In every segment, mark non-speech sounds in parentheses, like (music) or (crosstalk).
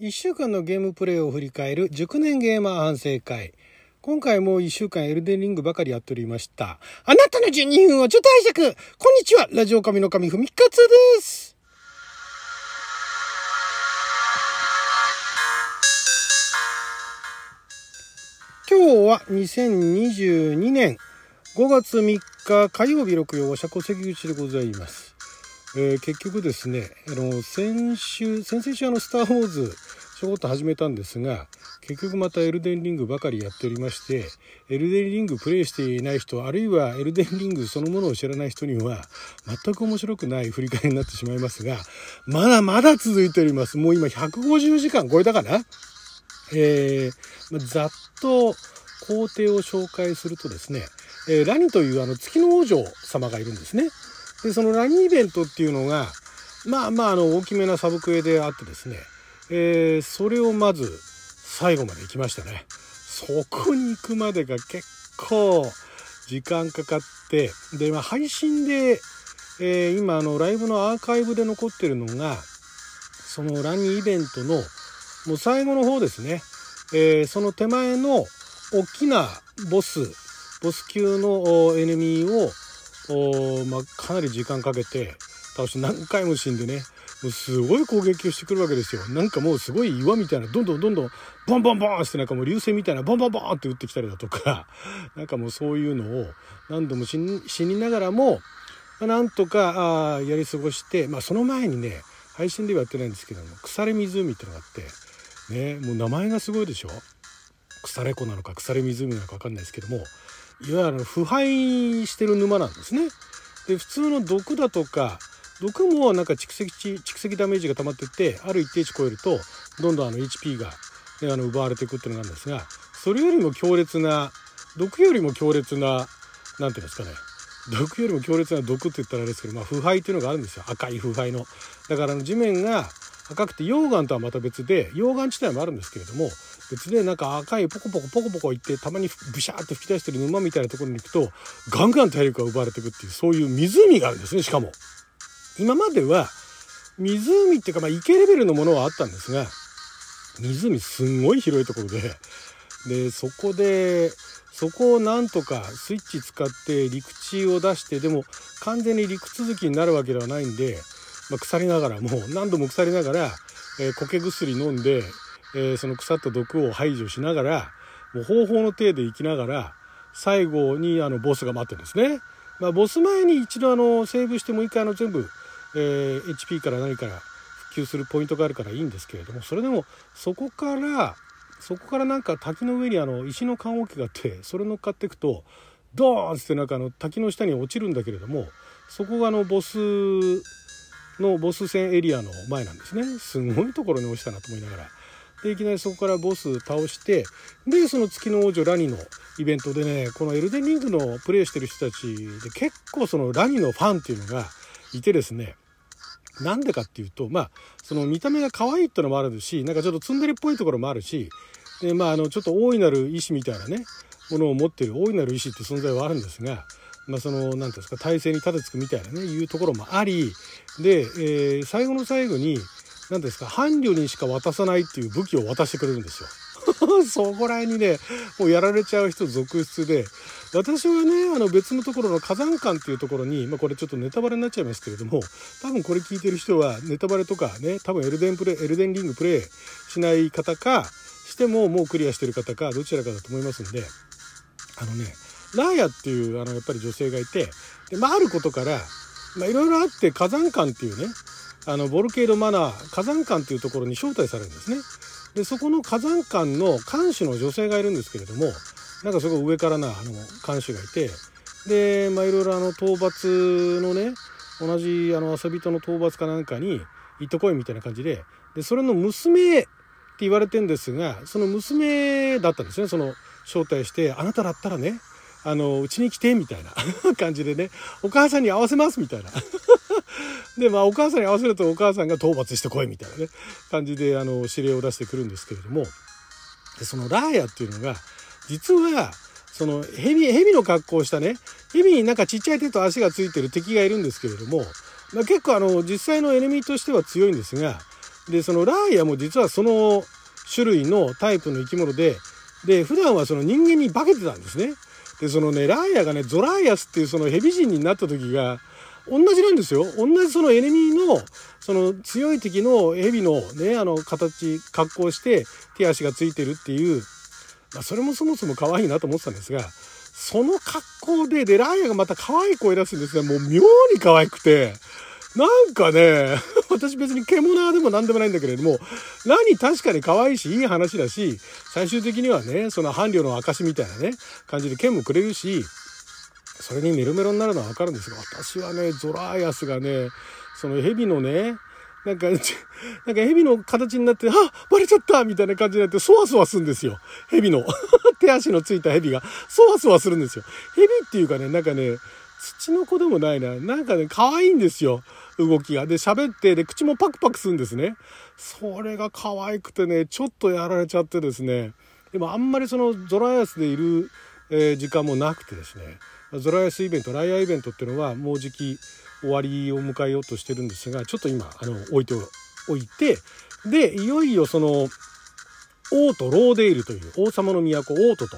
1週間のゲームプレイを振り返る熟年ゲーマー反省会。今回も1週間エルデンリングばかりやっておりました。あなたの12分をちょっと拝借こんにちはラジオ神の神ふみかつです今日は2022年5月3日火曜日6曜社交関口でございます。えー、結局ですね、あの、先週、先々週あの、スター・ウォーズ、ちょこっと始めたんですが、結局またエルデンリングばかりやっておりまして、エルデンリングプレイしていない人、あるいはエルデンリングそのものを知らない人には、全く面白くない振り返りになってしまいますが、まだまだ続いております。もう今150時間超えたかな？えー、ざっと工程を紹介するとですね、えー、ラニというあの月の王女様がいるんですね。で、そのラニイベントっていうのが、まあまあ、あの、大きめなサブクエであってですね、えー、それをまず最後まで行きましたね。そこに行くまでが結構時間かかって、で、まあ、配信で、えー、今、あの、ライブのアーカイブで残ってるのが、そのラニーイベントの、もう最後の方ですね。えー、その手前の大きなボス、ボス級のエネミーをまあ、かなり時間かけて倒して何回も死んでねもうすごい攻撃をしてくるわけですよ。なんかもうすごい岩みたいなどんどんどんどんボンボンボンってなんかもう流星みたいなボンボンボンって打ってきたりだとか。(laughs) なんかもうそういうのを何度も死にながらもまなんとかあやり過ごして、まあ、その前にね配信ではやってないんですけども腐れ湖っていうのがあってねもう名前がすごいでしょ。腐れ湖なのか腐れ湖なのか分かんないですけどもいわゆる腐敗してる沼なんですね。で普通の毒だとか毒もなんか蓄積蓄積ダメージが溜まってってある一定値超えるとどんどんあの HP が、ね、あの奪われていくっていうのがあるんですがそれよりも強烈な毒よりも強烈な何ていうんですかね毒よりも強烈な毒って言ったらあれですけど、まあ、腐敗っていうのがあるんですよ赤い腐敗の。だからあの地面が赤くて溶岩とはまた別で溶岩地帯もあるんですけれども別でなんか赤いポコポコポコポコいってたまにブシャーって吹き出してる沼みたいなところに行くとガンガン体力が奪われていくっていうそういう湖があるんですねしかも。今までは湖っていうかまあ池レベルのものはあったんですが湖すんごい広いところででそこでそこをなんとかスイッチ使って陸地を出してでも完全に陸続きになるわけではないんで、まあ、腐りながらもう何度も腐りながら、えー、苔薬飲んでえー、その腐った毒を排除しながらもう方法の体で生きながら最後にあのボスが待ってるんですね。まあ、ボス前に一度あのセーブしてもう一回あの全部、えー、HP から何から復旧するポイントがあるからいいんですけれどもそれでもそこからそこからなんか滝の上にあの石の棺桶があってそれ乗っかっていくとドーンってなんかあの滝の下に落ちるんだけれどもそこがあのボスのボス戦エリアの前なんですね。すごいところに落ちたなと思いながら。でいきなりそこからボス倒してでその月の王女ラニのイベントでねこのエルデンリングのプレイしてる人たちで結構そのラニのファンっていうのがいてですねなんでかっていうとまあその見た目が可愛いってのもあるしなんかちょっとツンデレっぽいところもあるしでまああのちょっと大いなる意志みたいなねものを持ってる大いなる意志って存在はあるんですがまあ、その何ていうんですか体制に立てつくみたいなねいうところもありで、えー、最後の最後に何ですか伴侶にしか渡さないっていう武器を渡してくれるんですよ。(laughs) そこら辺にねもうやられちゃう人続出で私はねあの別のところの火山館っていうところに、まあ、これちょっとネタバレになっちゃいますけれども多分これ聞いてる人はネタバレとかね多分エルデンプレイエルデンリングプレイしない方かしてももうクリアしてる方かどちらかだと思いますんであのねラーヤっていうあのやっぱり女性がいてで、まあ、あることからまあいろいろあって火山館っていうねあのボルケードマナー火山館っていうところに招待されるんですね。でそこの火山館の館主の女性がいるんですけれどもなんかそこ上からなあの館主がいてでまあいろいろあの討伐のね同じあの遊びとの討伐かなんかに行ってこいみたいな感じででそれの娘って言われてんですがその娘だったんですねその招待してあなただったらねあのうちに来てみたいな (laughs) 感じでねお母さんに合わせますみたいな。で、まあ、お母さんに合わせるとお母さんが討伐してこいみたいなね、感じで、あの、指令を出してくるんですけれども、でそのラーヤっていうのが、実は、その蛇、蛇の格好をしたね、蛇になんかちっちゃい手と足がついてる敵がいるんですけれども、まあ、結構あの、実際のエネミーとしては強いんですが、でそのラーヤも実はその種類のタイプの生き物でで普段はその人間に化けてたんですね。でそのねラーヤがねゾラーヤスっていうそのヘビ人になった時が同じなんですよ。同じそのエネミーのその強い敵のヘビのねあの形格好して手足がついてるっていう、まあ、それもそもそも可愛いなと思ってたんですがその格好ででラーヤがまた可愛い声出すんですがもう妙に可愛くてなんかね、(laughs) 私別に獣でも何でもないんだけれども、何確かに可愛いし、いい話だし、最終的にはね、その伴侶の証みたいなね、感じで剣もくれるし、それにメロメロになるのはわかるんですが、私はね、ゾラーヤスがね、その蛇のね、なんか、(laughs) なんか蛇の形になって、あバレちゃったみたいな感じになって、そわそわするんですよ。蛇の。(laughs) 手足のついた蛇が、そわそわするんですよ。蛇っていうかね、なんかね、土の子でもないな。なんかね、可愛いんですよ。動きが。で、喋って、で、口もパクパクするんですね。それが可愛くてね、ちょっとやられちゃってですね。でもあんまりそのゾラヤスでいる、え、時間もなくてですね。ゾラヤスイベント、ライアイベントっていうのはもうじき終わりを迎えようとしてるんですが、ちょっと今、あの、置いておいて、で、いよいよその、王都・ローデイルという王様の都王都と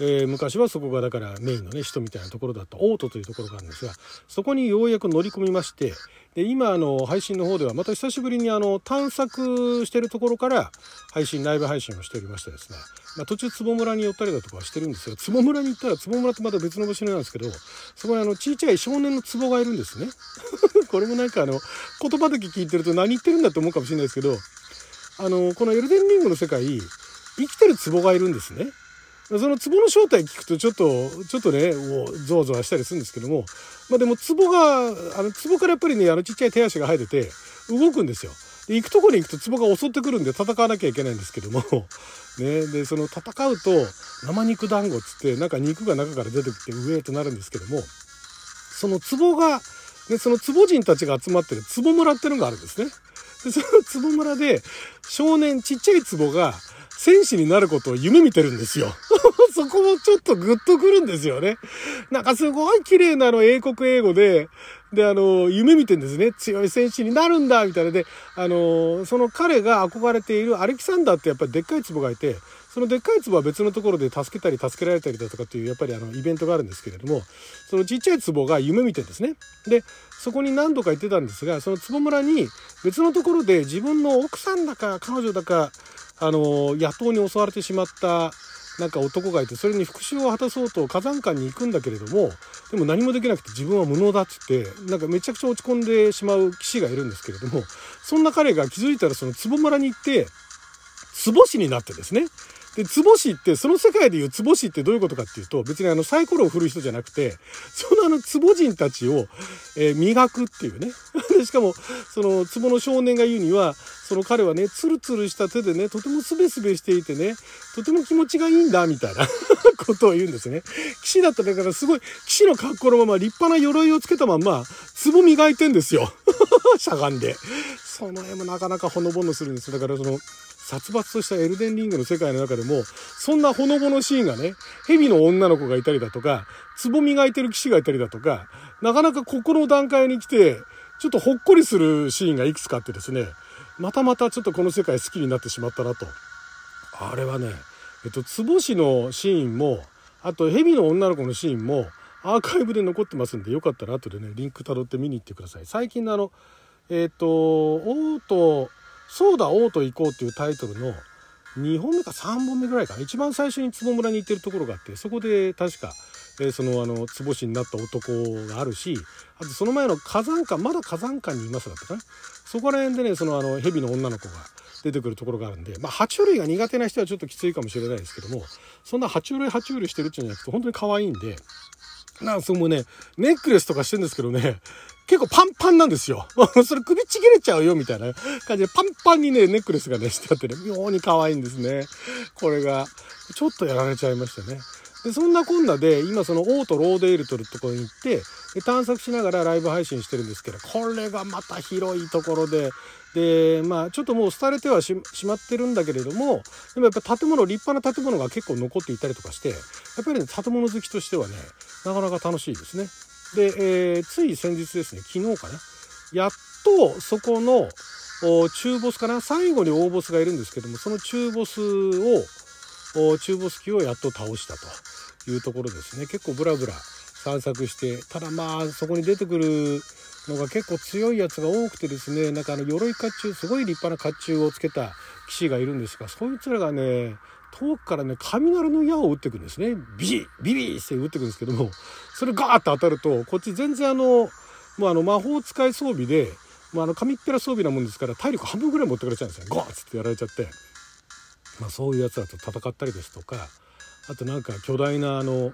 えー、昔はそこがだからメインのね首都みたいなところだったオートというところがあるんですがそこにようやく乗り込みましてで今あの配信の方ではまた久しぶりにあの探索してるところから配信ライブ配信をしておりましてですね、まあ、途中坪村に寄ったりだとかはしてるんですよ坪村に行ったら坪村ってまた別の場所なんですけどそこにあのちいちゃい少年の壺がいるんですね。(laughs) これもなんかあの言葉だけ聞いてると何言ってるんだと思うかもしれないですけどあのこのエルデンリングの世界生きてる壺がいるんですね。その壺の正体聞くとちょっと、ちょっとね、もうゾワゾワしたりするんですけども、まあでも壺が、あの壺からやっぱりね、あのちっちゃい手足が生えてて、動くんですよ。で、行くとこに行くと壺が襲ってくるんで戦わなきゃいけないんですけども、(laughs) ね、で、その戦うと生肉団子つって、なんか肉が中から出てきてうえーとなるんですけども、その壺が、で、その壺人たちが集まってる壺村っていうのがあるんですね。で、その壺村で少年、ちっちゃい壺が、戦士になることを夢見てるんですよ。(laughs) そこもちょっとグッとくるんですよね。なんかすごい綺麗なの英国英語で、で、あの、夢見てんですね。強い戦士になるんだ、みたいな。で、あの、その彼が憧れているアレキサンダーってやっぱりでっかい壺がいて、そのでっかい壺は別のところで助けたり助けられたりだとかっていうやっぱりあのイベントがあるんですけれどもそのちっちゃい壺が夢見てんですね。でそこに何度か行ってたんですがその壺村に別のところで自分の奥さんだか彼女だかあの野党に襲われてしまったなんか男がいてそれに復讐を果たそうと火山館に行くんだけれどもでも何もできなくて自分は無能だっつってなんかめちゃくちゃ落ち込んでしまう騎士がいるんですけれどもそんな彼が気づいたらその壺村に行って壺師になってですねで、壺師って、その世界でいう壺師ってどういうことかっていうと、別にあのサイコロを振る人じゃなくて、そのあの壺人たちを、えー、磨くっていうね。で (laughs) しかも、その壺の少年が言うには、その彼はね、ツルツルした手でね、とてもスベスベしていてね、とても気持ちがいいんだ、みたいな (laughs) ことを言うんですね。騎士だっただからすごい、騎士の格好のまま立派な鎧をつけたまんま、壺磨いてんですよ。(laughs) しゃがんで。その絵もなかなかほのぼのするんですだからその、殺伐としたエルデンリングの世界の中でも、そんなほのぼのシーンがね、蛇の女の子がいたりだとか、壺磨いてる騎士がいたりだとか、なかなかここの段階に来て、ちょっとほっこりするシーンがいくつかあってですね、またまたちょっとこの世界好きになってしまったなと。あれはね、えっと、壺師のシーンも、あと蛇の女の子のシーンも、アーカイブで残ってますんで、よかったら後でね、リンク辿って見に行ってください。最近のあの、えっ、と、オート、そうだ、王と行こうっていうタイトルの2本目か3本目ぐらいかな。一番最初に坪村に行ってるところがあって、そこで確か、えー、そのあの、壺師になった男があるし、あとその前の火山館、まだ火山館にいますだったかな。そこら辺でね、そのあの、蛇の女の子が出てくるところがあるんで、まあ、爬虫類が苦手な人はちょっときついかもしれないですけども、そんな爬虫類爬虫類してるっていうんじゃなくて、本当に可愛いんで、なんかそのね、ネックレスとかしてるんですけどね、結構パンパンなんですよ。(laughs) それ首ちぎれちゃうよみたいな感じでパンパンにね、ネックレスがね、してあってね、妙に可愛いんですね。これが、ちょっとやられちゃいましたね。で、そんなこんなで、今そのオートローデイルというところに行って、で探索しながらライブ配信してるんですけど、これがまた広いところで、で、まあ、ちょっともう廃れてはしまってるんだけれども、でもやっぱ建物、立派な建物が結構残っていたりとかして、やっぱりね、建物好きとしてはね、なかなか楽しいですね。で、えー、つい先日ですね、昨日かな。やっとそこの中ボスかな最後に大ボスがいるんですけどもその中ボスを中ボス機をやっと倒したというところですね結構ブラブラ散策してただまあそこに出てくるのが結構強いやつが多くてですねなんかあの鎧甲冑すごい立派な甲冑をつけた騎士がいるんですがそいつらがね遠くからね雷の矢を撃ってくんですね。ビリビリって撃ってくんですけどもそれガーッと当たるとこっち全然あのもうあの魔法使い装備で、まあ、あの紙っぺら装備なもんですから体力半分ぐらい持ってかれちゃうんですよ。ゴーッつってやられちゃって、まあ、そういうやつらと戦ったりですとかあとなんか巨大なあの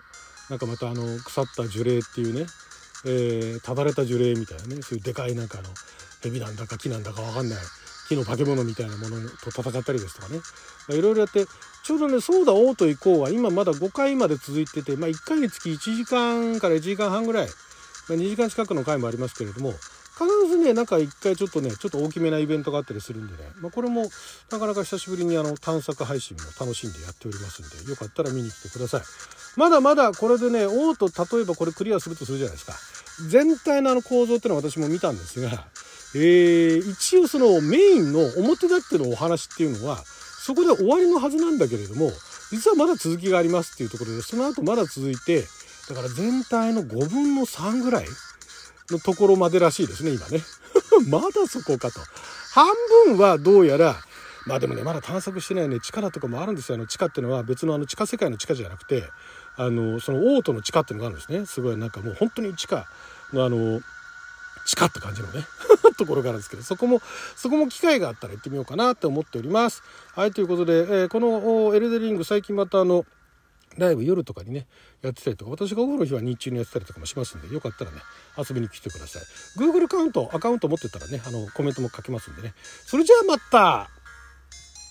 なんかまたあの腐った樹齢っていうねえー、ただれた樹齢みたいなねそういうでかいなんかあの蛇なんだか木なんだか分かんない木の化け物みたいなものと戦ったりですとかね。いろいろやってちょうどね「そうだ王と行こう」は今まだ5回まで続いてて、まあ、1回につき1時間から1時間半ぐらい、まあ、2時間近くの回もありますけれども必ずねなんか1回ちょっとねちょっと大きめなイベントがあったりするんでね、まあ、これもなかなか久しぶりにあの探索配信も楽しんでやっておりますんでよかったら見に来てください。まだまだこれでね王と例えばこれクリアするとするじゃないですか全体のあの構造っていうのは私も見たんですが、えー、一応そのメインの表立ってのお話っていうのはそこで終わりのはずなんだけれども実はまだ続きがありますっていうところでその後まだ続いてだから全体の5分の3ぐらいのところまでらしいですね今ね。(laughs) まだそこかと。半分はどうやらまあでもねまだ探索してないね地下だとかもあるんですよ。あの地下っていうのは別のあの地下世界の地下じゃなくてあのその王都の地下っていうのがあるんですね。すごいなんかもう本当に地下のあの地下って感じのね (laughs) ところがあるんですけどそこもそこも機会があったら行ってみようかなって思っております。はいということで、えー、このエルデリング最近またあのライブ夜とかにねやってたりとか私がお風呂の日は日中にやってたりとかもしますんでよかったらね遊びに来てください。Google カウントアカウント持ってたらねあのコメントも書けますんでね。それじゃあまた